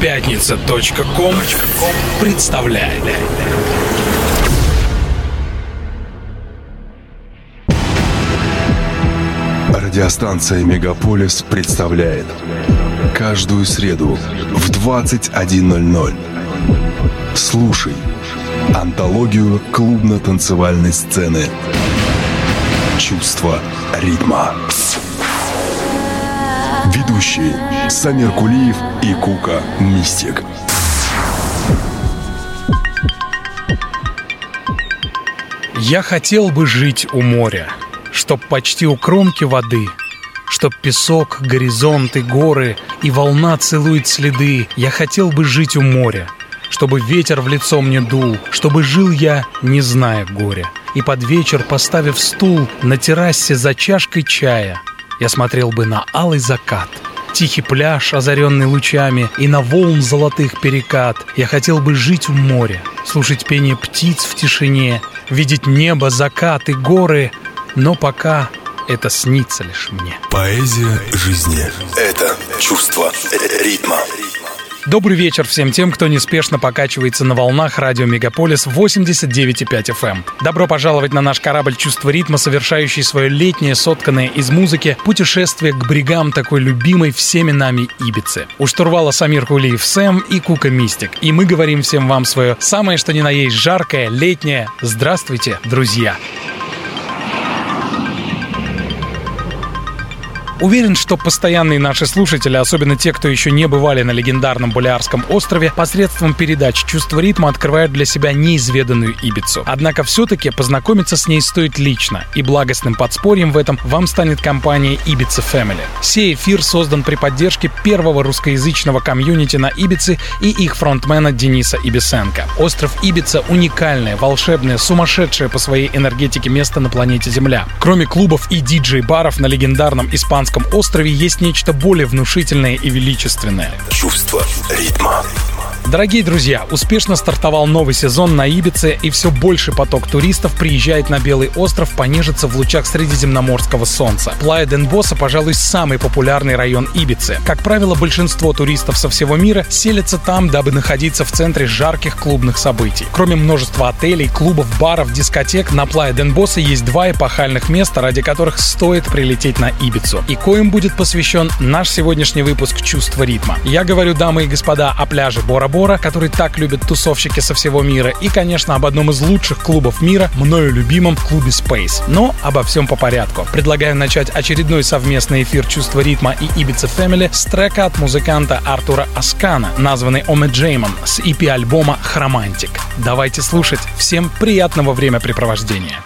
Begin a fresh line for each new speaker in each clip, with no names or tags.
Пятница.ком представляет.
Радиостанция «Мегаполис» представляет Каждую среду в 21.00 Слушай Антологию клубно-танцевальной сцены Чувство ритма Ведущие Самир Кулиев и Кука Мистик
Я хотел бы жить у моря, чтоб почти у кромки воды, чтоб песок, горизонт и горы и волна целует следы. Я хотел бы жить у моря, чтобы ветер в лицо мне дул, чтобы жил я, не зная горя. И под вечер, поставив стул на террасе за чашкой чая, я смотрел бы на алый закат — Тихий пляж, озаренный лучами, и на волн золотых перекат. Я хотел бы жить у моря, слушать пение птиц в тишине, видеть небо, закат и горы, но пока это снится лишь мне.
Поэзия жизни – это чувство ритма.
Добрый вечер всем тем, кто неспешно покачивается на волнах радио Мегаполис 89,5 FM. Эм. Добро пожаловать на наш корабль «Чувство ритма», совершающий свое летнее, сотканное из музыки, путешествие к брегам такой любимой всеми нами Ибицы. У штурвала Самир Кулиев Сэм и Кука Мистик. И мы говорим всем вам свое самое что ни на есть жаркое, летнее «Здравствуйте, друзья!» Уверен, что постоянные наши слушатели, особенно те, кто еще не бывали на легендарном Балиарском острове, посредством передач «Чувство ритма» открывают для себя неизведанную Ибицу. Однако все-таки познакомиться с ней стоит лично, и благостным подспорьем в этом вам станет компания Ibiza Family. Сей эфир создан при поддержке первого русскоязычного комьюнити на Ибице и их фронтмена Дениса Ибисенко. Остров Ибица — уникальное, волшебное, сумасшедшее по своей энергетике место на планете Земля. Кроме клубов и диджей-баров на легендарном испанском Балканском острове есть нечто более внушительное и величественное.
Чувство ритма.
Дорогие друзья, успешно стартовал новый сезон на Ибице, и все больше поток туристов приезжает на Белый остров понежиться в лучах средиземноморского солнца. Плая Денбоса, пожалуй, самый популярный район Ибицы. Как правило, большинство туристов со всего мира селятся там, дабы находиться в центре жарких клубных событий. Кроме множества отелей, клубов, баров, дискотек, на Плая Денбоса есть два эпохальных места, ради которых стоит прилететь на Ибицу. И коим будет посвящен наш сегодняшний выпуск «Чувство ритма». Я говорю, дамы и господа, о пляже Бора-Бора, набора, который так любят тусовщики со всего мира, и, конечно, об одном из лучших клубов мира, мною любимом клубе Space. Но обо всем по порядку. Предлагаю начать очередной совместный эфир «Чувство ритма» и Ibiza Family с трека от музыканта Артура Аскана, названный Оме Джеймон, с EP-альбома «Хромантик». Давайте слушать. Всем приятного времяпрепровождения.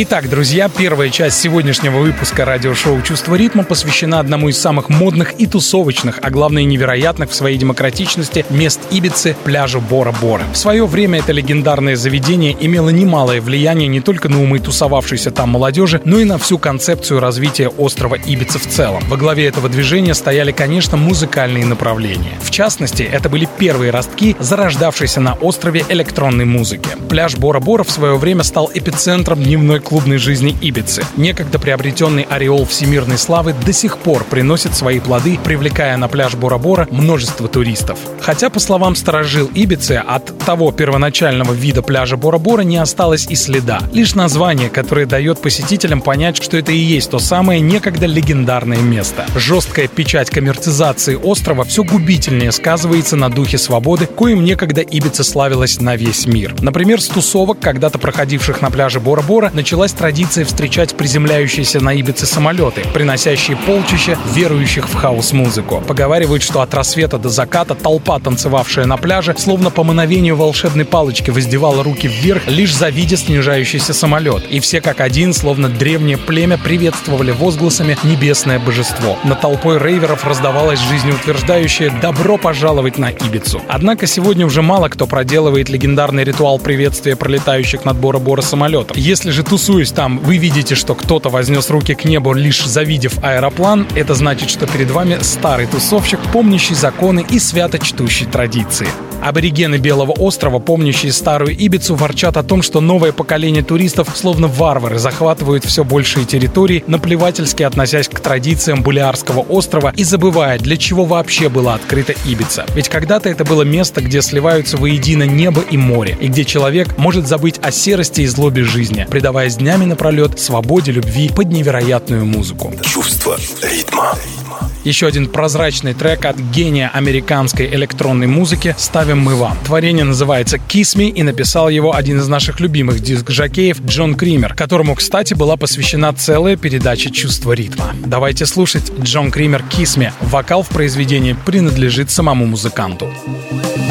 Итак, друзья, первая часть сегодняшнего выпуска радиошоу «Чувство ритма» посвящена одному из самых модных и тусовочных, а главное невероятных в своей демократичности мест Ибицы – пляжу Бора-Бора. В свое время это легендарное заведение имело немалое влияние не только на умы тусовавшейся там молодежи, но и на всю концепцию развития острова Ибицы в целом. Во главе этого движения стояли, конечно, музыкальные направления. В частности, это были первые ростки зарождавшейся на острове электронной музыки. Пляж Бора-Бора в свое время стал эпицентром дневной клубной жизни Ибицы. Некогда приобретенный ореол всемирной славы до сих пор приносит свои плоды, привлекая на пляж Бора-Бора множество туристов. Хотя, по словам сторожил Ибицы, от того первоначального вида пляжа Бора-Бора не осталось и следа. Лишь название, которое дает посетителям понять, что это и есть то самое некогда легендарное место. Жесткая печать коммерцизации острова все губительнее сказывается на духе свободы, коим некогда Ибица славилась на весь мир. Например, с тусовок, когда-то проходивших на пляже Бора-Бора, начала началась традиция встречать приземляющиеся на Ибице самолеты, приносящие полчища верующих в хаос-музыку. Поговаривают, что от рассвета до заката толпа, танцевавшая на пляже, словно по мановению волшебной палочки воздевала руки вверх, лишь завидя снижающийся самолет. И все как один, словно древнее племя, приветствовали возгласами небесное божество. На толпой рейверов раздавалось жизнеутверждающее «добро пожаловать на Ибицу». Однако сегодня уже мало кто проделывает легендарный ритуал приветствия пролетающих над Бора-Бора самолетов. Если же тусуют тусуясь там, вы видите, что кто-то вознес руки к небу, лишь завидев аэроплан, это значит, что перед вами старый тусовщик, помнящий законы и свято чтущий традиции. Аборигены Белого острова, помнящие старую Ибицу, ворчат о том, что новое поколение туристов, словно варвары, захватывают все большие территории, наплевательски относясь к традициям Булиарского острова и забывая, для чего вообще была открыта Ибица. Ведь когда-то это было место, где сливаются воедино небо и море, и где человек может забыть о серости и злобе жизни, предаваясь днями напролет свободе, любви под невероятную музыку.
Чувство ритма.
Еще один прозрачный трек от гения американской электронной музыки ставим мы вам. Творение называется Kiss Me и написал его один из наших любимых диск-жокеев Джон Кример, которому, кстати, была посвящена целая передача «Чувство ритма». Давайте слушать Джон Кример Kiss Me. Вокал в произведении принадлежит самому музыканту. Kiss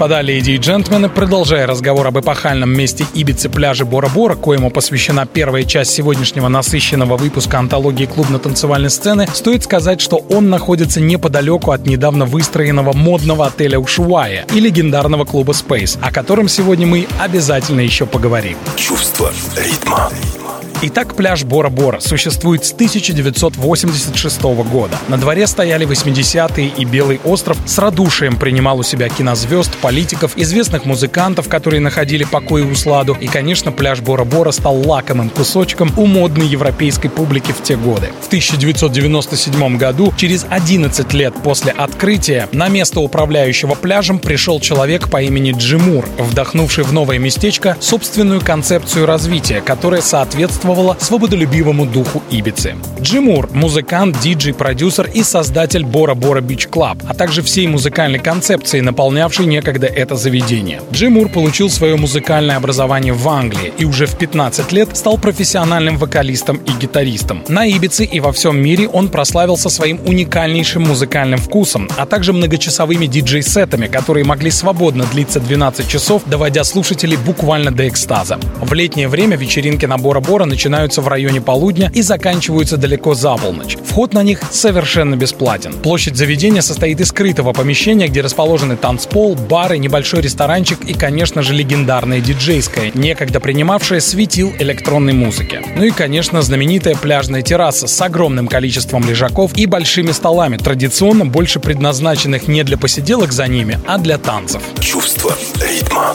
господа, леди и джентльмены, продолжая разговор об эпохальном месте Ибицы пляжа Бора-Бора, коему посвящена первая часть сегодняшнего насыщенного выпуска антологии клубно-танцевальной сцены, стоит сказать, что он находится неподалеку от недавно выстроенного модного отеля Ушуая и легендарного клуба Space, о котором сегодня мы обязательно еще поговорим.
Чувство ритма.
Итак, пляж Бора-Бора существует с 1986 года. На дворе стояли 80-е, и Белый остров с радушием принимал у себя кинозвезд, политиков, известных музыкантов, которые находили покой и усладу. И, конечно, пляж Бора-Бора стал лакомым кусочком у модной европейской публики в те годы. В 1997 году, через 11 лет после открытия, на место управляющего пляжем пришел человек по имени Джи Мур, вдохнувший в новое местечко собственную концепцию развития, которая соответствовала соответствовала свободолюбивому духу Ибицы. Джи Мур – музыкант, диджей, продюсер и создатель Bora Bora Beach Club, а также всей музыкальной концепции, наполнявшей некогда это заведение. Джи Мур получил свое музыкальное образование в Англии и уже в 15 лет стал профессиональным вокалистом и гитаристом. На Ибице и во всем мире он прославился своим уникальнейшим музыкальным вкусом, а также многочасовыми диджей-сетами, которые могли свободно длиться 12 часов, доводя слушателей буквально до экстаза. В летнее время вечеринки на Бора Бора начинаются в районе полудня и заканчиваются далеко за полночь. Вход на них совершенно бесплатен. Площадь заведения состоит из скрытого помещения, где расположены танцпол, бары, небольшой ресторанчик и, конечно же, легендарная диджейская, некогда принимавшая светил электронной музыки. Ну и, конечно, знаменитая пляжная терраса с огромным количеством лежаков и большими столами, традиционно больше предназначенных не для посиделок за ними, а для танцев.
Чувство ритма.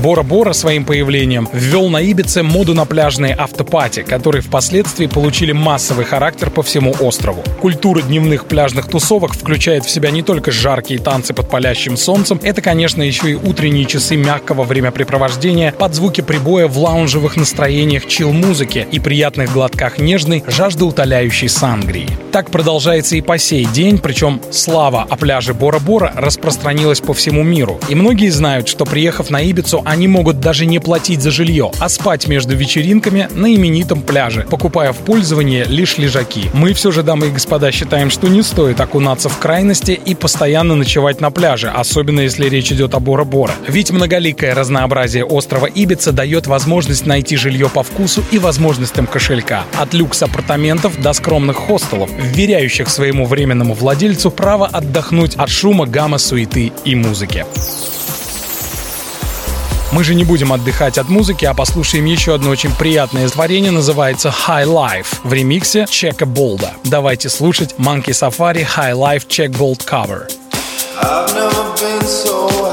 Бора-Бора своим появлением ввел на Ибице моду на пляжные автопати, которые впоследствии получили массовый характер по всему острову. Культура дневных пляжных тусовок включает в себя не только жаркие танцы под палящим солнцем, это, конечно, еще и утренние часы мягкого времяпрепровождения под звуки прибоя в лаунжевых настроениях чил-музыки и приятных глотках нежной, жаждоутоляющей сангрии. Так продолжается и по сей день, причем слава о пляже Бора-Бора распространилась по всему миру. И многие знают, что приехав на Ибицу, они могут даже не платить за жилье, а спать между вечеринками на именитом пляже, покупая в пользование лишь лежаки. Мы все же, дамы и господа, считаем, что не стоит окунаться в крайности и постоянно ночевать на пляже, особенно если речь идет о Бора-Бора. Ведь многоликое разнообразие острова Ибица дает возможность найти жилье по вкусу и возможностям кошелька. От люкс апартаментов до скромных хостелов, вверяющих своему временному владельцу право отдохнуть от шума, гамма, суеты и музыки. Мы же не будем отдыхать от музыки, а послушаем еще одно очень приятное творение, называется High Life в ремиксе Чека Болда. Давайте слушать Monkey Safari High Life Check Bold Cover. I've never been so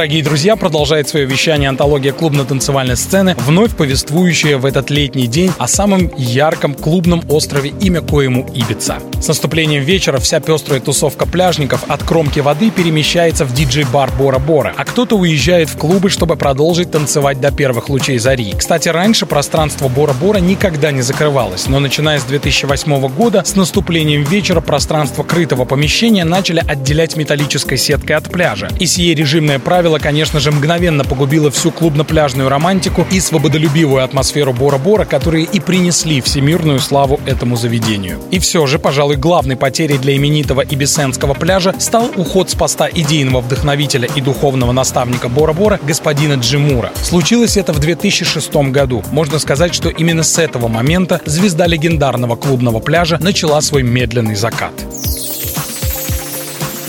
Дорогие друзья, продолжает свое вещание антология клубно-танцевальной сцены, вновь повествующая в этот летний день о самом ярком клубном острове, имя коему Ибица. С наступлением вечера вся пестрая тусовка пляжников от кромки воды перемещается в диджей-бар Бора-Бора, а кто-то уезжает в клубы, чтобы продолжить танцевать до первых лучей зари. Кстати, раньше пространство Бора-Бора никогда не закрывалось, но начиная с 2008 года, с наступлением вечера пространство крытого помещения начали отделять металлической сеткой от пляжа. И сие режимное правило правило, конечно же, мгновенно погубило всю клубно-пляжную романтику и свободолюбивую атмосферу Бора-Бора, которые и принесли всемирную славу этому заведению. И все же, пожалуй, главной потерей для именитого Ибисенского пляжа стал уход с поста идейного вдохновителя и духовного наставника Бора-Бора господина Джимура. Случилось это в 2006 году. Можно сказать, что именно с этого момента звезда легендарного клубного пляжа начала свой медленный закат.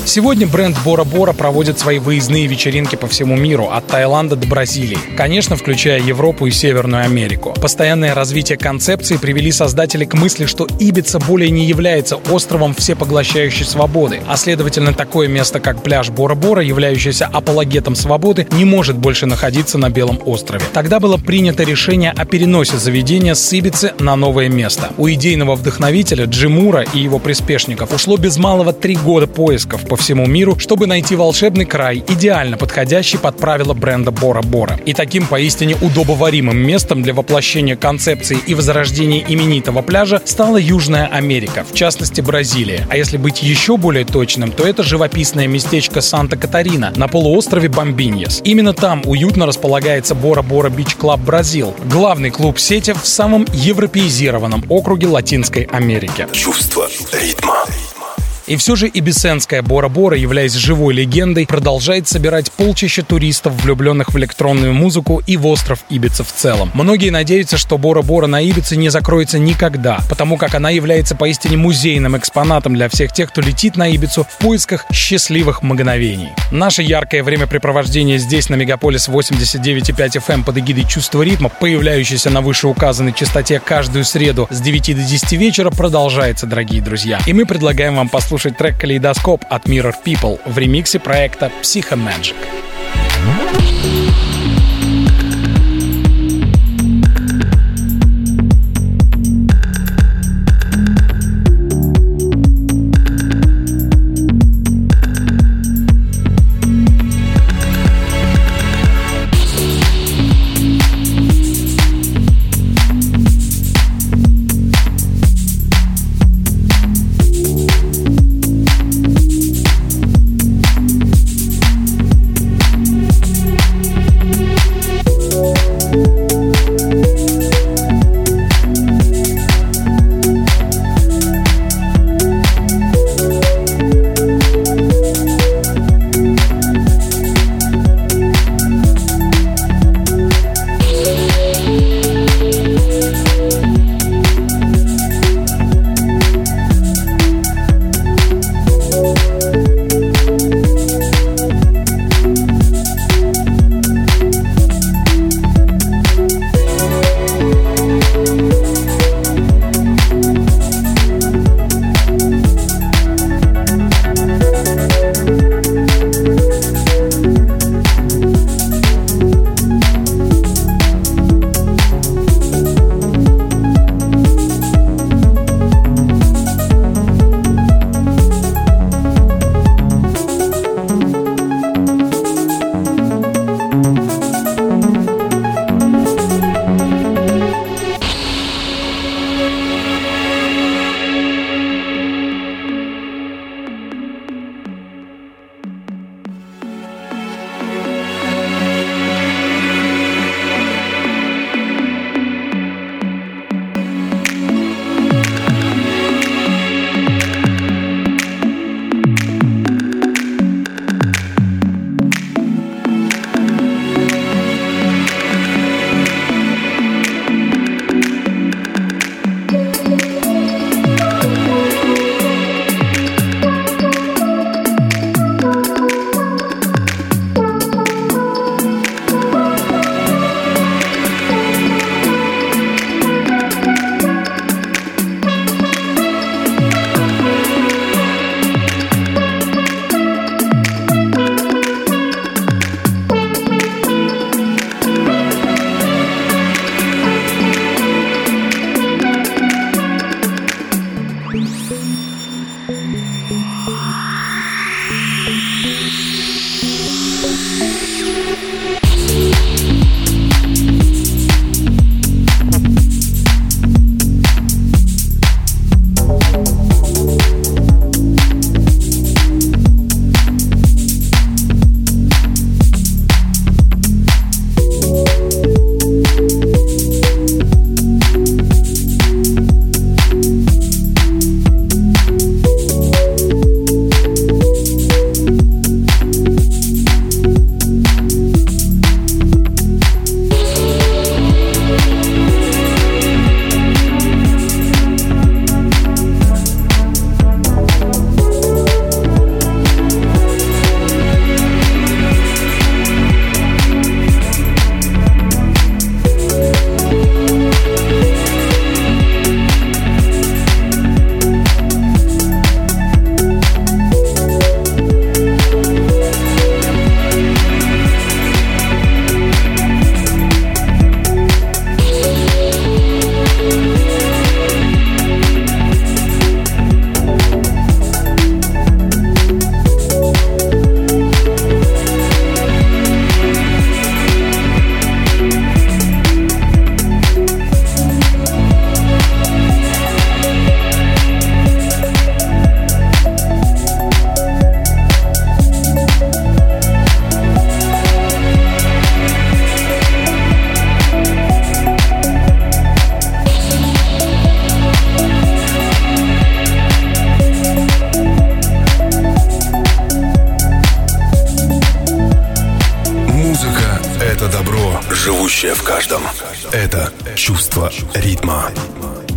Сегодня бренд Бора Бора проводит свои выездные вечеринки по всему миру, от Таиланда до Бразилии, конечно, включая Европу и Северную Америку. Постоянное развитие концепции привели создатели к мысли, что Ибица более не является островом всепоглощающей свободы, а следовательно такое место, как пляж Бора Бора, являющийся апологетом свободы, не может больше находиться на Белом острове. Тогда было принято решение о переносе заведения с Ибицы на новое место. У идейного вдохновителя Джи Мура и его приспешников ушло без малого три года поисков по всему миру, чтобы найти волшебный край, идеально подходящий под правила бренда Бора-Бора. И таким поистине удобоваримым местом для воплощения концепции и возрождения именитого пляжа стала Южная Америка, в частности Бразилия. А если быть еще более точным, то это живописное местечко Санта-Катарина на полуострове Бомбиньес. Именно там уютно располагается Bora Bora Beach Club Brazil, главный клуб сети в самом европеизированном округе Латинской Америки.
Чувство ритма.
И все же Ибисенская Бора-Бора, являясь живой легендой, продолжает собирать полчища туристов, влюбленных в электронную музыку и в остров Ибица в целом. Многие надеются, что Бора-Бора на Ибице не закроется никогда, потому как она является поистине музейным экспонатом для всех тех, кто летит на Ибицу в поисках счастливых мгновений. Наше яркое времяпрепровождение здесь, на Мегаполис 89,5 FM эм под эгидой «Чувство ритма», появляющейся на вышеуказанной частоте каждую среду с 9 до 10 вечера, продолжается, дорогие друзья. И мы предлагаем вам послушать послушать трек «Калейдоскоп» от Mirror People в ремиксе проекта Psychomagic.
живущее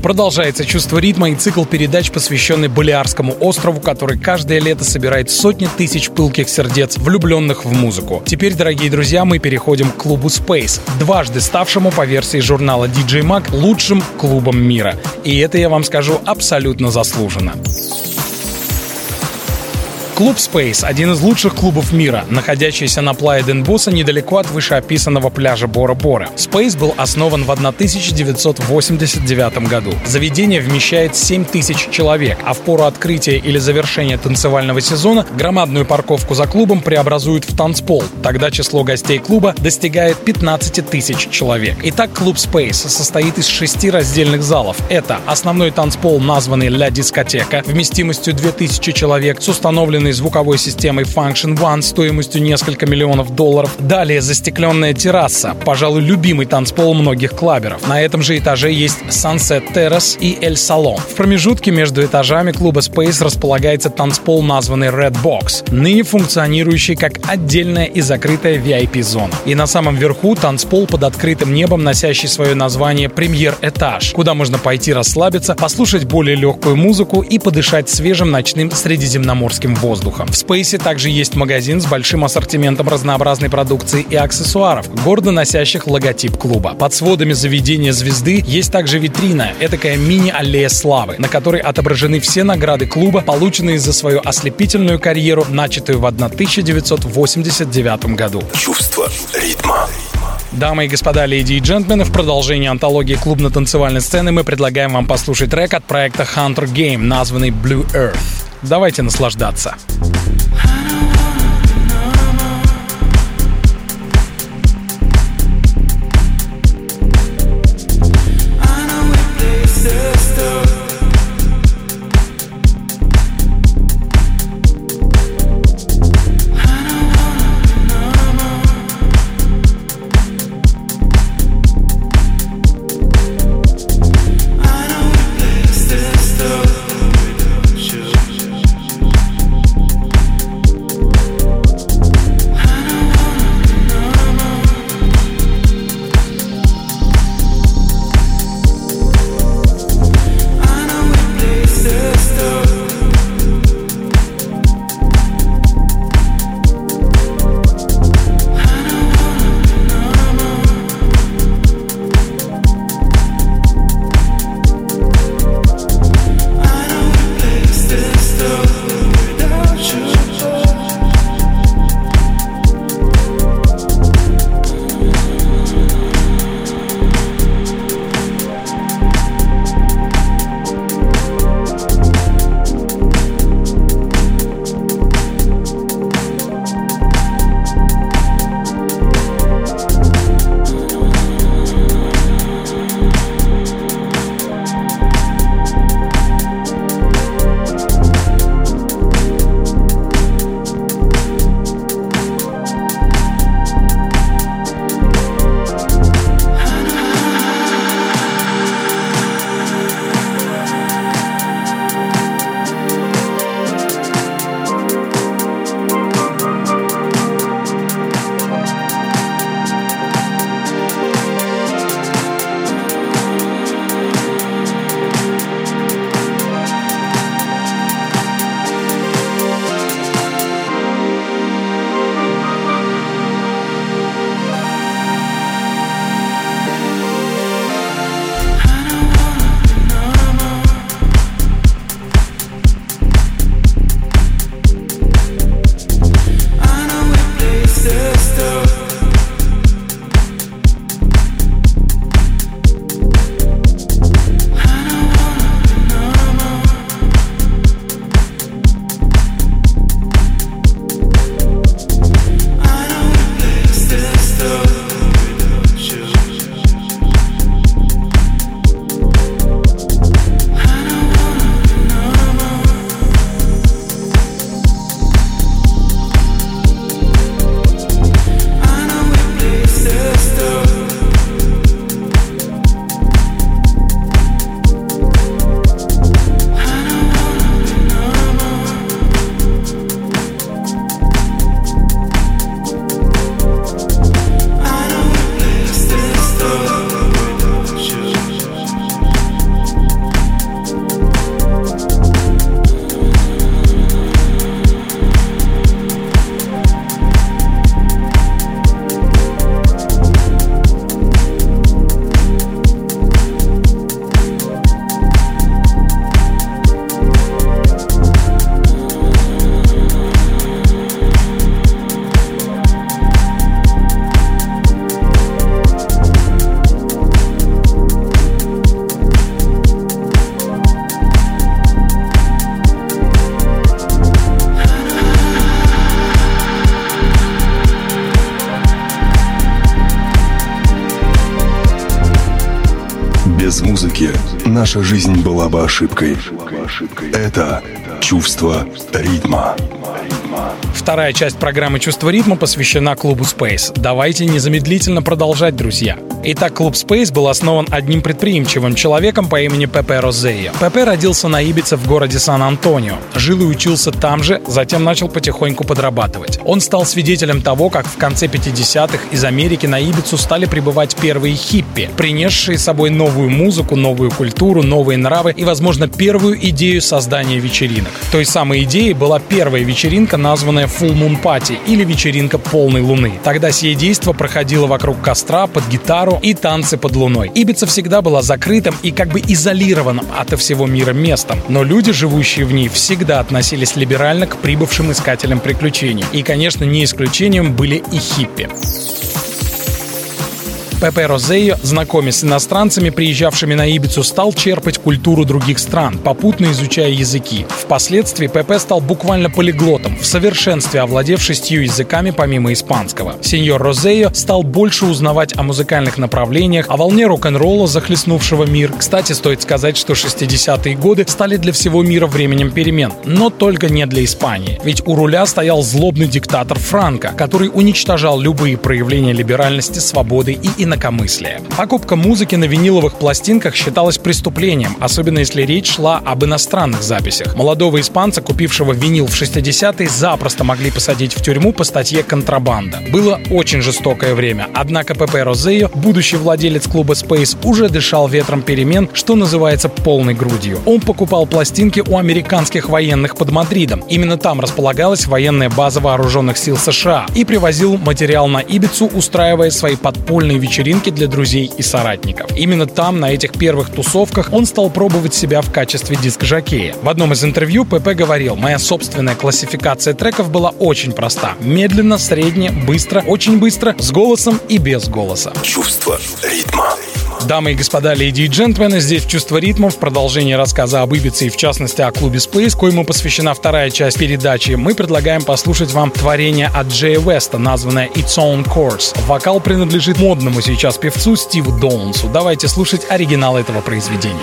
Продолжается чувство ритма и цикл передач, посвященный Балиарскому острову, который каждое лето собирает сотни тысяч пылких сердец, влюбленных в музыку. Теперь, дорогие друзья, мы переходим к клубу Space, дважды ставшему по версии журнала DJ Mag лучшим клубом мира. И это, я вам скажу, абсолютно заслуженно. Клуб Space – один из лучших клубов мира, находящийся на Плая Денбуса недалеко от вышеописанного пляжа Бора-Бора. Space был основан в 1989 году. Заведение вмещает 7 тысяч человек, а в пору открытия или завершения танцевального сезона громадную парковку за клубом преобразуют в танцпол. Тогда число гостей клуба достигает 15 тысяч человек. Итак, клуб Space состоит из шести раздельных залов. Это основной танцпол, названный «Ля Дискотека», вместимостью 2000 человек с установленной оборудованный звуковой системой Function One стоимостью несколько миллионов долларов. Далее застекленная терраса, пожалуй, любимый танцпол многих клаберов. На этом же этаже есть Sunset Terrace и El Salon. В промежутке между этажами клуба Space располагается танцпол, названный Red Box, ныне функционирующий как отдельная и закрытая VIP-зона. И на самом верху танцпол под открытым небом, носящий свое название «Премьер-этаж», куда можно пойти расслабиться, послушать более легкую музыку и подышать свежим ночным средиземноморским воздухом воздуха. В Спейсе также есть магазин с большим ассортиментом разнообразной продукции и аксессуаров, гордо носящих логотип клуба. Под сводами заведения звезды есть также витрина, этакая мини-аллея славы, на которой отображены все награды клуба, полученные за свою ослепительную карьеру, начатую в 1989 году.
Чувство ритма.
Дамы и господа, леди и джентльмены, в продолжении антологии клубно-танцевальной сцены мы предлагаем вам послушать трек от проекта Hunter Game, названный Blue Earth. Давайте наслаждаться.
Наша жизнь была бы ошибкой. Это чувство ритма.
Вторая часть программы «Чувство ритма» посвящена клубу Space. Давайте незамедлительно продолжать, друзья. Итак, клуб Space был основан одним предприимчивым человеком по имени Пепе Розея. Пепе родился на Ибице в городе Сан-Антонио. Жил и учился там же, затем начал потихоньку подрабатывать. Он стал свидетелем того, как в конце 50-х из Америки на Ибицу стали прибывать первые хиппи, принесшие с собой новую музыку, новую культуру, новые нравы и, возможно, первую идею создания вечеринок. Той самой идеей была первая вечеринка, названная Full Moon Party или вечеринка полной луны. Тогда сие действо проходило вокруг костра, под гитару и танцы под луной. Ибица всегда была закрытым и как бы изолированным от всего мира местом, но люди, живущие в ней, всегда относились либерально к прибывшим искателям приключений. И, конечно, не исключением были и хиппи. Пепе Розею, знакомясь с иностранцами, приезжавшими на Ибицу, стал черпать культуру других стран, попутно изучая языки. Впоследствии Пепе стал буквально полиглотом, в совершенстве овладев шестью языками помимо испанского. Сеньор Розею стал больше узнавать о музыкальных направлениях, о волне рок-н-ролла, захлестнувшего мир. Кстати, стоит сказать, что 60-е годы стали для всего мира временем перемен, но только не для Испании. Ведь у руля стоял злобный диктатор Франко, который уничтожал любые проявления либеральности, свободы и иногда инакомыслия. Покупка музыки на виниловых пластинках считалась преступлением, особенно если речь шла об иностранных записях. Молодого испанца, купившего винил в 60-е, запросто могли посадить в тюрьму по статье «Контрабанда». Было очень жестокое время, однако Пепе Розео, будущий владелец клуба Space, уже дышал ветром перемен, что называется полной грудью. Он покупал пластинки у американских военных под Мадридом. Именно там располагалась военная база вооруженных сил США и привозил материал на Ибицу, устраивая свои подпольные вечеринки вечеринки для друзей и соратников. Именно там, на этих первых тусовках, он стал пробовать себя в качестве диск-жокея. В одном из интервью ПП говорил, моя собственная классификация треков была очень проста. Медленно, средне, быстро, очень быстро, с голосом и без голоса.
Чувство ритма.
Дамы и господа, леди и джентльмены, здесь «Чувство ритма» в продолжении рассказа об Ибице и в частности о клубе Space, коему посвящена вторая часть передачи. Мы предлагаем послушать вам творение от Джея Веста, названное «Its Own Course». Вокал принадлежит модному сейчас певцу Стиву Доунсу. Давайте слушать оригинал этого произведения.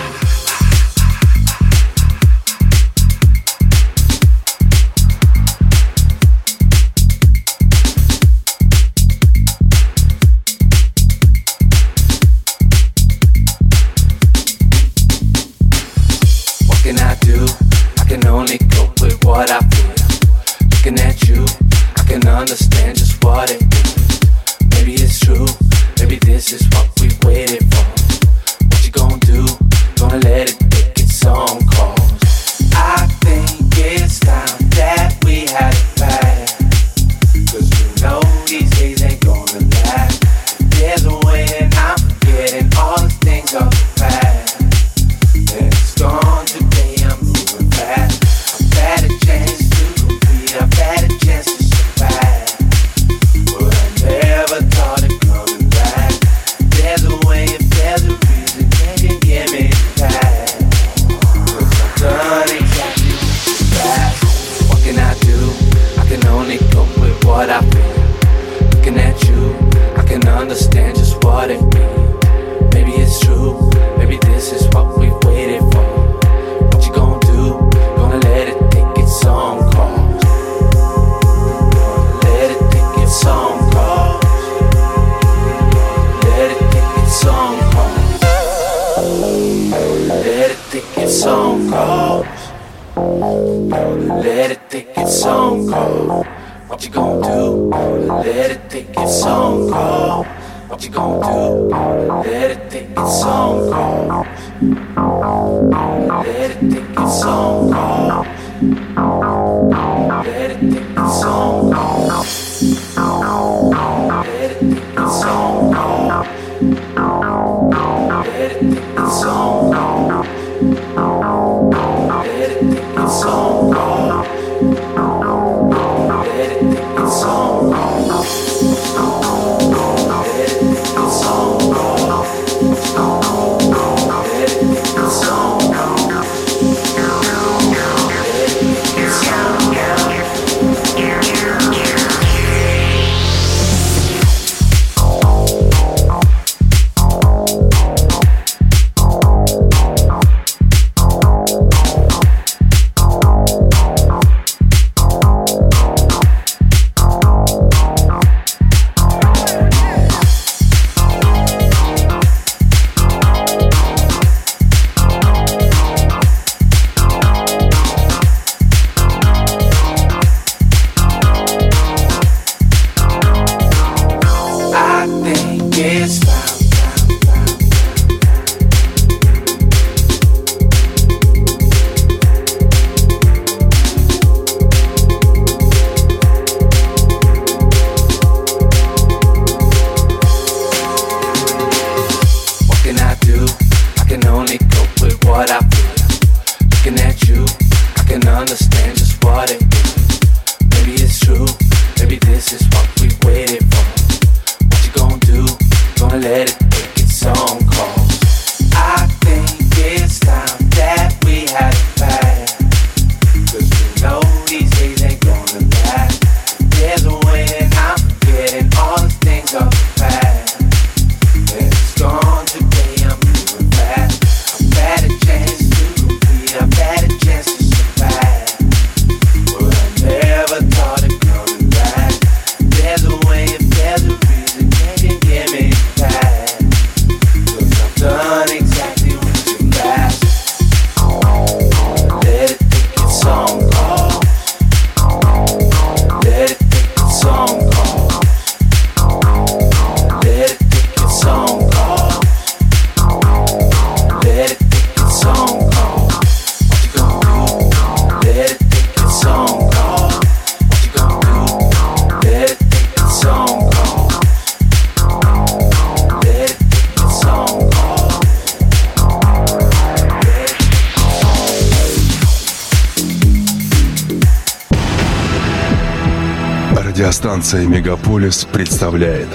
Радиостанция «Мегаполис» представляет.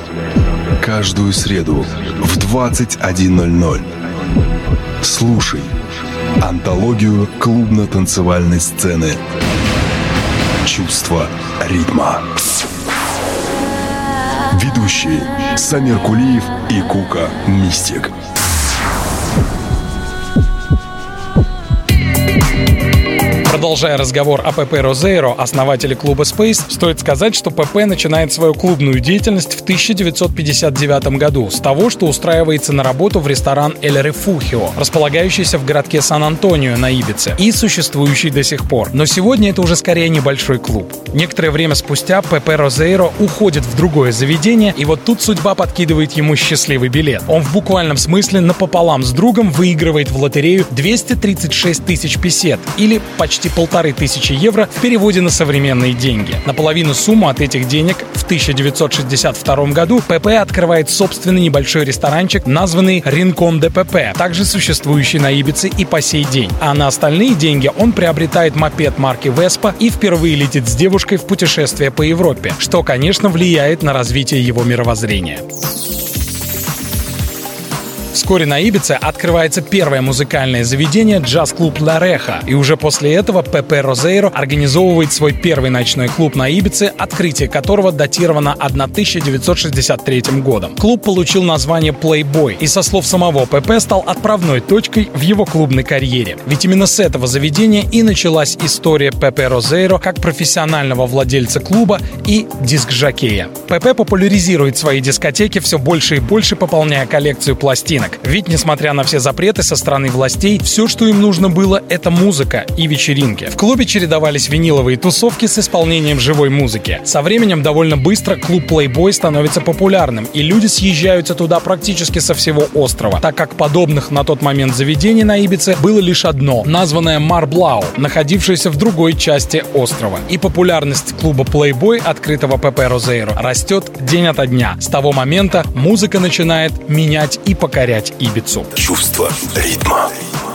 Каждую среду в 21.00 Слушай Антологию клубно-танцевальной сцены Чувство ритма Ведущие Самир Кулиев и Кука Мистик
Продолжая разговор о ПП Розейро, основателе клуба Space, стоит сказать, что ПП начинает свою клубную деятельность в 1959 году с того, что устраивается на работу в ресторан Эль Рефухио, располагающийся в городке Сан-Антонио на Ибице и существующий до сих пор. Но сегодня это уже скорее небольшой клуб. Некоторое время спустя ПП Розейро уходит в другое заведение, и вот тут судьба подкидывает ему счастливый билет. Он в буквальном смысле напополам с другом выигрывает в лотерею 236 тысяч песет, или почти почти полторы тысячи евро в переводе на современные деньги. Наполовину сумму от этих денег в 1962 году ПП открывает собственный небольшой ресторанчик, названный Ринкон де ПП, также существующий на Ибице и по сей день. А на остальные деньги он приобретает мопед марки Vespa и впервые летит с девушкой в путешествие по Европе, что, конечно, влияет на развитие его мировоззрения. Вскоре на Ибице открывается первое музыкальное заведение джаз-клуб «Ла Реха», и уже после этого Пепе Розейро организовывает свой первый ночной клуб на Ибице, открытие которого датировано 1963 годом. Клуб получил название Playboy и, со слов самого Пепе, стал отправной точкой в его клубной карьере. Ведь именно с этого заведения и началась история Пепе Розейро как профессионального владельца клуба и диск-жокея. Пепе популяризирует свои дискотеки все больше и больше, пополняя коллекцию пластинок рынок. Ведь, несмотря на все запреты со стороны властей, все, что им нужно было, это музыка и вечеринки. В клубе чередовались виниловые тусовки с исполнением живой музыки. Со временем довольно быстро клуб Playboy становится популярным, и люди съезжаются туда практически со всего острова, так как подобных на тот момент заведений на Ибице было лишь одно, названное Марблау, находившееся в другой части острова. И популярность клуба Playboy, открытого ПП Розейро, растет день ото дня. С того момента музыка начинает менять и покорять покорять Ибицу.
Чувство ритма.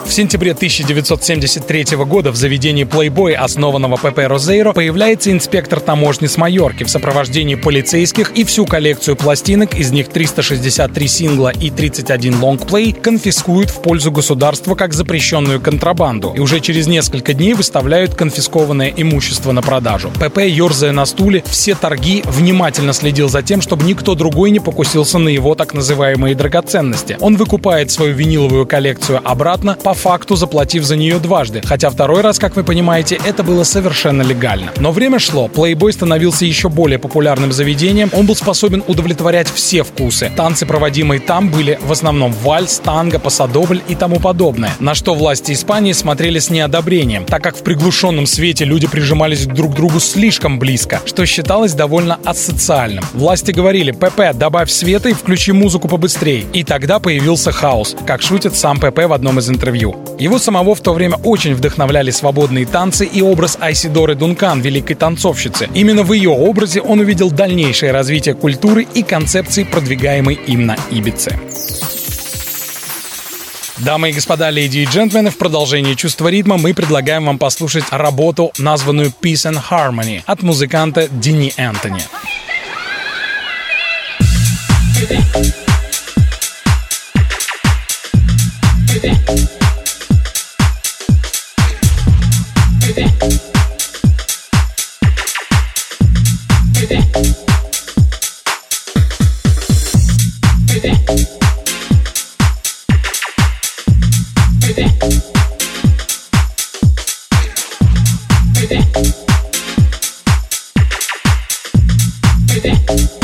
В сентябре 1973 года в заведении Playboy, основанного ПП Розейро, появляется инспектор таможни с Майорки в сопровождении полицейских и всю коллекцию пластинок, из них 363 сингла и 31 лонгплей, конфискуют в пользу государства как запрещенную контрабанду и уже через несколько дней выставляют конфискованное имущество на продажу. ПП, ерзая на стуле, все торги внимательно следил за тем, чтобы никто другой не покусился на его так называемые драгоценности. Он выкупает свою виниловую коллекцию обратно, по факту заплатив за нее дважды, хотя второй раз, как вы понимаете, это было совершенно легально. Но время шло, Playboy становился еще более популярным заведением, он был способен удовлетворять все вкусы. Танцы, проводимые там, были в основном вальс, танго, пасадобль и тому подобное, на что власти Испании смотрели с неодобрением, так как в приглушенном свете люди прижимались друг к другу слишком близко, что считалось довольно асоциальным. Власти говорили, ПП, добавь света и включи музыку побыстрее. И тогда появился хаос, как шутит сам ПП в одном из интервью семью. Его самого в то время очень вдохновляли свободные танцы и образ Айсидоры Дункан, великой танцовщицы. Именно в ее образе он увидел дальнейшее развитие культуры и концепции, продвигаемой им на Ибице. Дамы и господа, леди и джентльмены, в продолжении чувства ритма мы предлагаем вам послушать работу, названную Peace and Harmony от музыканта Дини Энтони. Thank you. Thank you.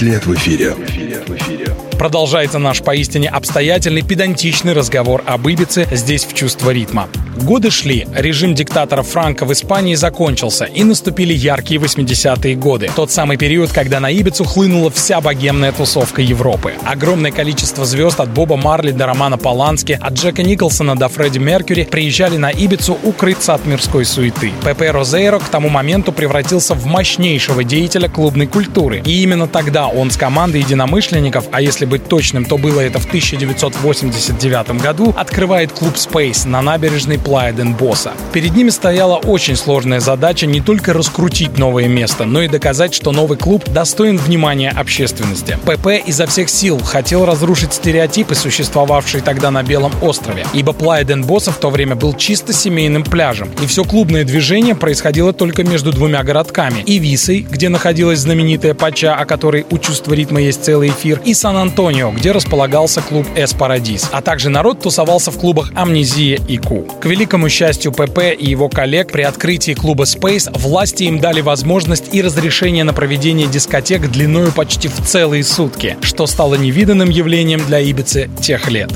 Лет в эфире.
Продолжается наш поистине обстоятельный, педантичный разговор об Ибице здесь в «Чувство ритма». Годы шли, режим диктатора Франка в Испании закончился, и наступили яркие 80-е годы. Тот самый период, когда на Ибицу хлынула вся богемная тусовка Европы. Огромное количество звезд от Боба Марли до Романа Полански, от Джека Николсона до Фредди Меркьюри приезжали на Ибицу укрыться от мирской суеты. Пепе Розейро к тому моменту превратился в мощнейшего деятеля клубной культуры. И именно тогда он с командой единомышленников, а если быть точным, то было это в 1989 году, открывает клуб Space на набережной Плая Ден Босса. Перед ними стояла очень сложная задача не только раскрутить новое место, но и доказать, что новый клуб достоин внимания общественности. ПП изо всех сил хотел разрушить стереотипы, существовавшие тогда на Белом острове, ибо Плая Ден Босса в то время был чисто семейным пляжем, и все клубное движение происходило только между двумя городками – Ивисой, где находилась знаменитая Пача, о которой у чувства ритма есть целый эфир, и Сан-Антонио, где располагался клуб Эс Парадис, а также народ тусовался в клубах Амнезия и Ку. К великому счастью ПП и его коллег при открытии клуба Space власти им дали возможность и разрешение на проведение дискотек длиною почти в целые сутки, что стало невиданным явлением для Ибицы тех лет.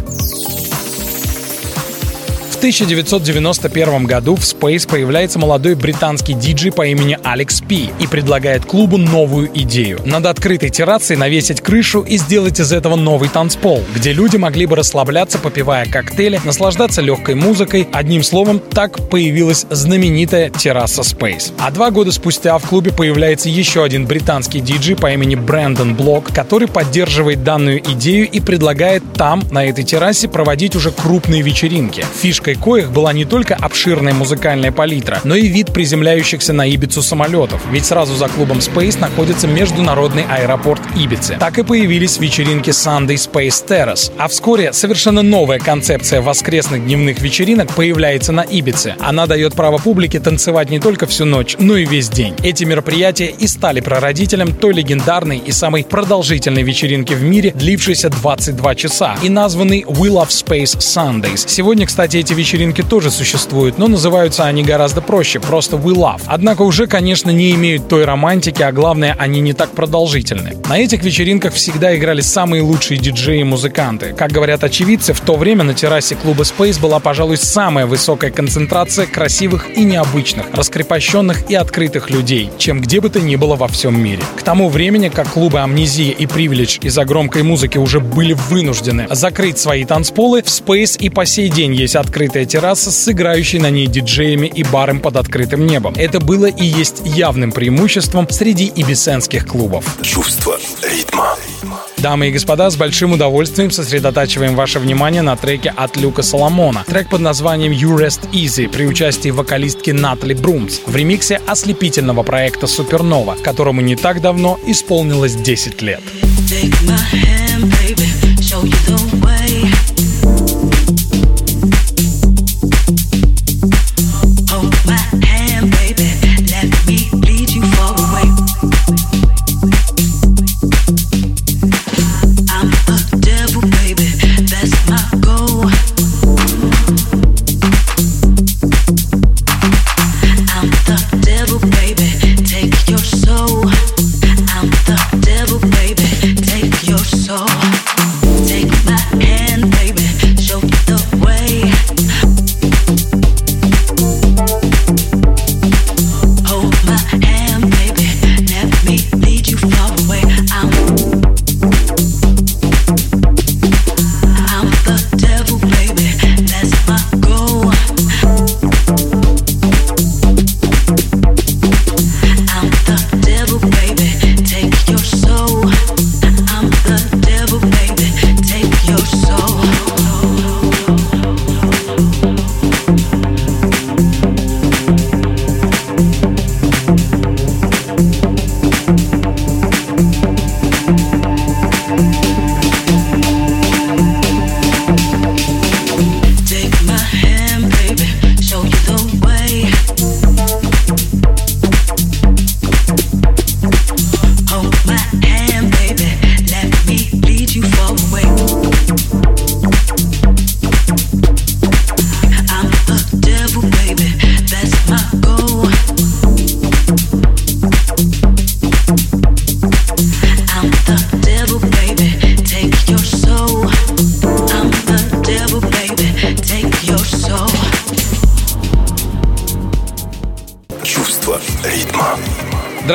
В 1991 году в Space появляется молодой британский диджей по имени Алекс Пи и предлагает клубу новую идею. Над открытой террасой навесить крышу и сделать из этого новый танцпол, где люди могли бы расслабляться, попивая коктейли, наслаждаться легкой музыкой. Одним словом, так появилась знаменитая терраса Space. А два года спустя в клубе появляется еще один британский диджей по имени Брэндон Блок, который поддерживает данную идею и предлагает там, на этой террасе, проводить уже крупные вечеринки. Фишка Фишкой коих была не только обширная музыкальная палитра, но и вид приземляющихся на Ибицу самолетов, ведь сразу за клубом Space находится международный аэропорт Ибицы. Так и появились вечеринки Sunday Space Terrace, а вскоре совершенно новая концепция воскресных дневных вечеринок появляется на Ибице. Она дает право публике танцевать не только всю ночь, но и весь день. Эти мероприятия и стали прародителем той легендарной и самой продолжительной вечеринки в мире, длившейся 22 часа и названной We Love Space Sundays. Сегодня, кстати, эти вечеринки тоже существуют, но называются они гораздо проще, просто We Love. Однако уже, конечно, не имеют той романтики, а главное, они не так продолжительны. На этих вечеринках всегда играли самые лучшие диджеи и музыканты. Как говорят очевидцы, в то время на террасе клуба Space была, пожалуй, самая высокая концентрация красивых и необычных, раскрепощенных и открытых людей, чем где бы то ни было во всем мире. К тому времени, как клубы Амнезия и Привилегь из-за громкой музыки уже были вынуждены закрыть свои танцполы, в Space и по сей день есть открытые открытая терраса с играющей на ней диджеями и баром под открытым небом. Это было и есть явным преимуществом среди ибисенских клубов.
Чувство ритма.
Дамы и господа, с большим удовольствием сосредотачиваем ваше внимание на треке от Люка Соломона. Трек под названием You Rest Easy при участии вокалистки Натали Брумс в ремиксе ослепительного проекта Супернова, которому не так давно исполнилось 10 лет. Take my hand, baby,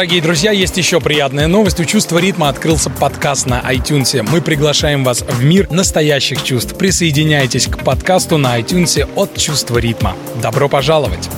Дорогие друзья, есть еще приятная новость. У «Чувства ритма» открылся подкаст на iTunes. Мы приглашаем вас в мир настоящих чувств. Присоединяйтесь к подкасту на iTunes от «Чувства ритма». Добро пожаловать!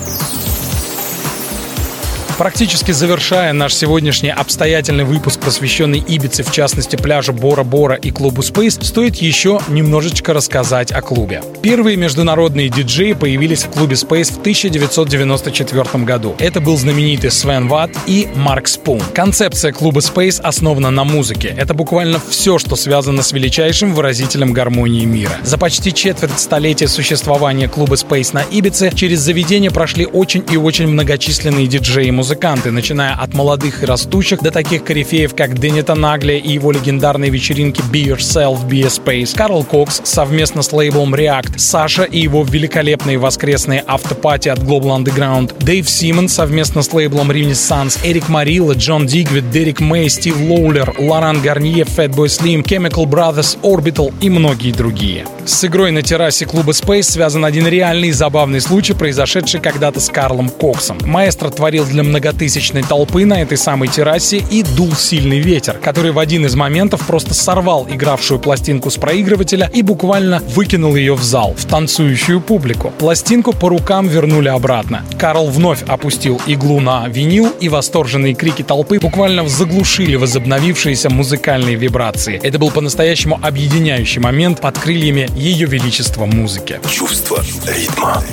Практически завершая наш сегодняшний обстоятельный выпуск, посвященный Ибице, в частности пляжу Бора-Бора и клубу Space, стоит еще немножечко рассказать о клубе. Первые международные диджеи появились в клубе Space в 1994 году. Это был знаменитый Свен Ватт и Марк Спун. Концепция клуба Space основана на музыке. Это буквально все, что связано с величайшим выразителем гармонии мира. За почти четверть столетия существования клуба Space на Ибице через заведение прошли очень и очень многочисленные диджеи музыки музыканты, начиная от молодых и растущих до таких корифеев, как Дэнни Тенаглия и его легендарные вечеринки Be Yourself в Space, Карл Кокс совместно с лейблом React, Саша и его великолепные воскресные afterparty от Global Underground, Дэйв Симан совместно с лейблом Renaissance, Эрик Морилло, Джон Дигвид, Дерек Мэй, Стив Лоулер, Лоран Гарнье, Fatboy Slim, Chemical Brothers, Orbital и многие другие. С игрой на террасе клуба Space связан один реальный и забавный случай, произошедший когда-то с Карлом Коксом. Маэстро творил для многотысячной толпы на этой самой террасе и дул сильный ветер, который в один из моментов просто сорвал игравшую пластинку с проигрывателя и буквально выкинул ее в зал, в танцующую публику. Пластинку по рукам вернули обратно. Карл вновь опустил иглу на винил, и восторженные крики толпы буквально заглушили возобновившиеся музыкальные вибрации. Это был по-настоящему объединяющий момент под крыльями Ее Величества музыки.
Чувство ритма.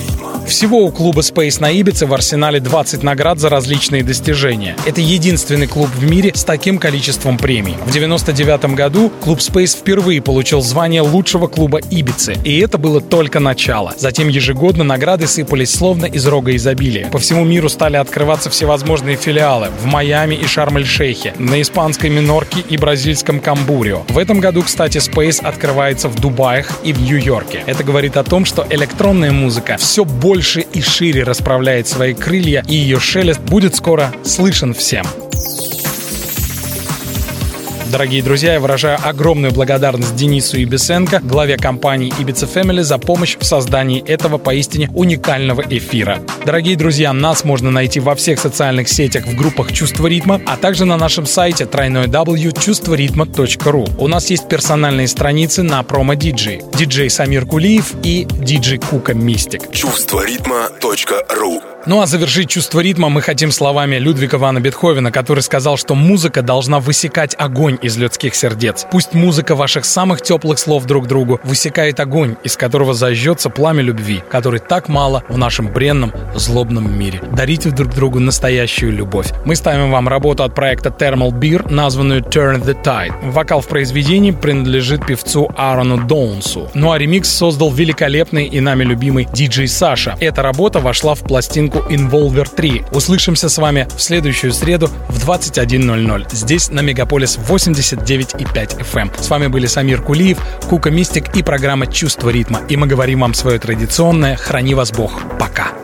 Всего у клуба Space на Ибице в арсенале 20 наград за различные достижения. Это единственный клуб в мире с таким количеством премий. В 99 году клуб Space впервые получил звание лучшего клуба Ибицы. И это было только начало. Затем ежегодно награды сыпались словно из рога изобилия. По всему миру стали открываться всевозможные филиалы в Майами и Шарм-эль-Шейхе, на испанской Минорке и бразильском Камбурио. В этом году, кстати, Space открывается в Дубаях и в Нью-Йорке. Это говорит о том, что электронная музыка все больше больше и шире расправляет свои крылья, и ее шелест будет скоро слышен всем. Дорогие друзья, я выражаю огромную благодарность Денису Ибисенко, главе компании Ibiza Family, за помощь в создании этого поистине уникального эфира. Дорогие друзья, нас можно найти во всех социальных сетях в группах «Чувство ритма», а также на нашем сайте www.чувстворитма.ру. У нас есть персональные страницы на промо-диджей. Диджей Самир Кулиев и диджей Кука Мистик.
Чувство ритма.ру
ну а завершить чувство ритма мы хотим словами Людвига Вана Бетховена, который сказал, что музыка должна высекать огонь из людских сердец. Пусть музыка ваших самых теплых слов друг другу высекает огонь, из которого зажжется пламя любви, который так мало в нашем бренном, злобном мире. Дарите друг другу настоящую любовь. Мы ставим вам работу от проекта Thermal Beer, названную Turn the Tide. Вокал в произведении принадлежит певцу Аарону Доунсу. Ну а ремикс создал великолепный и нами любимый диджей Саша. Эта работа вошла в пластинку пластинку Involver 3. Услышимся с вами в следующую среду в 21.00. Здесь на Мегаполис 89.5 FM. Эм. С вами были Самир Кулиев, Кука Мистик и программа «Чувство ритма». И мы говорим вам свое традиционное «Храни вас Бог». Пока.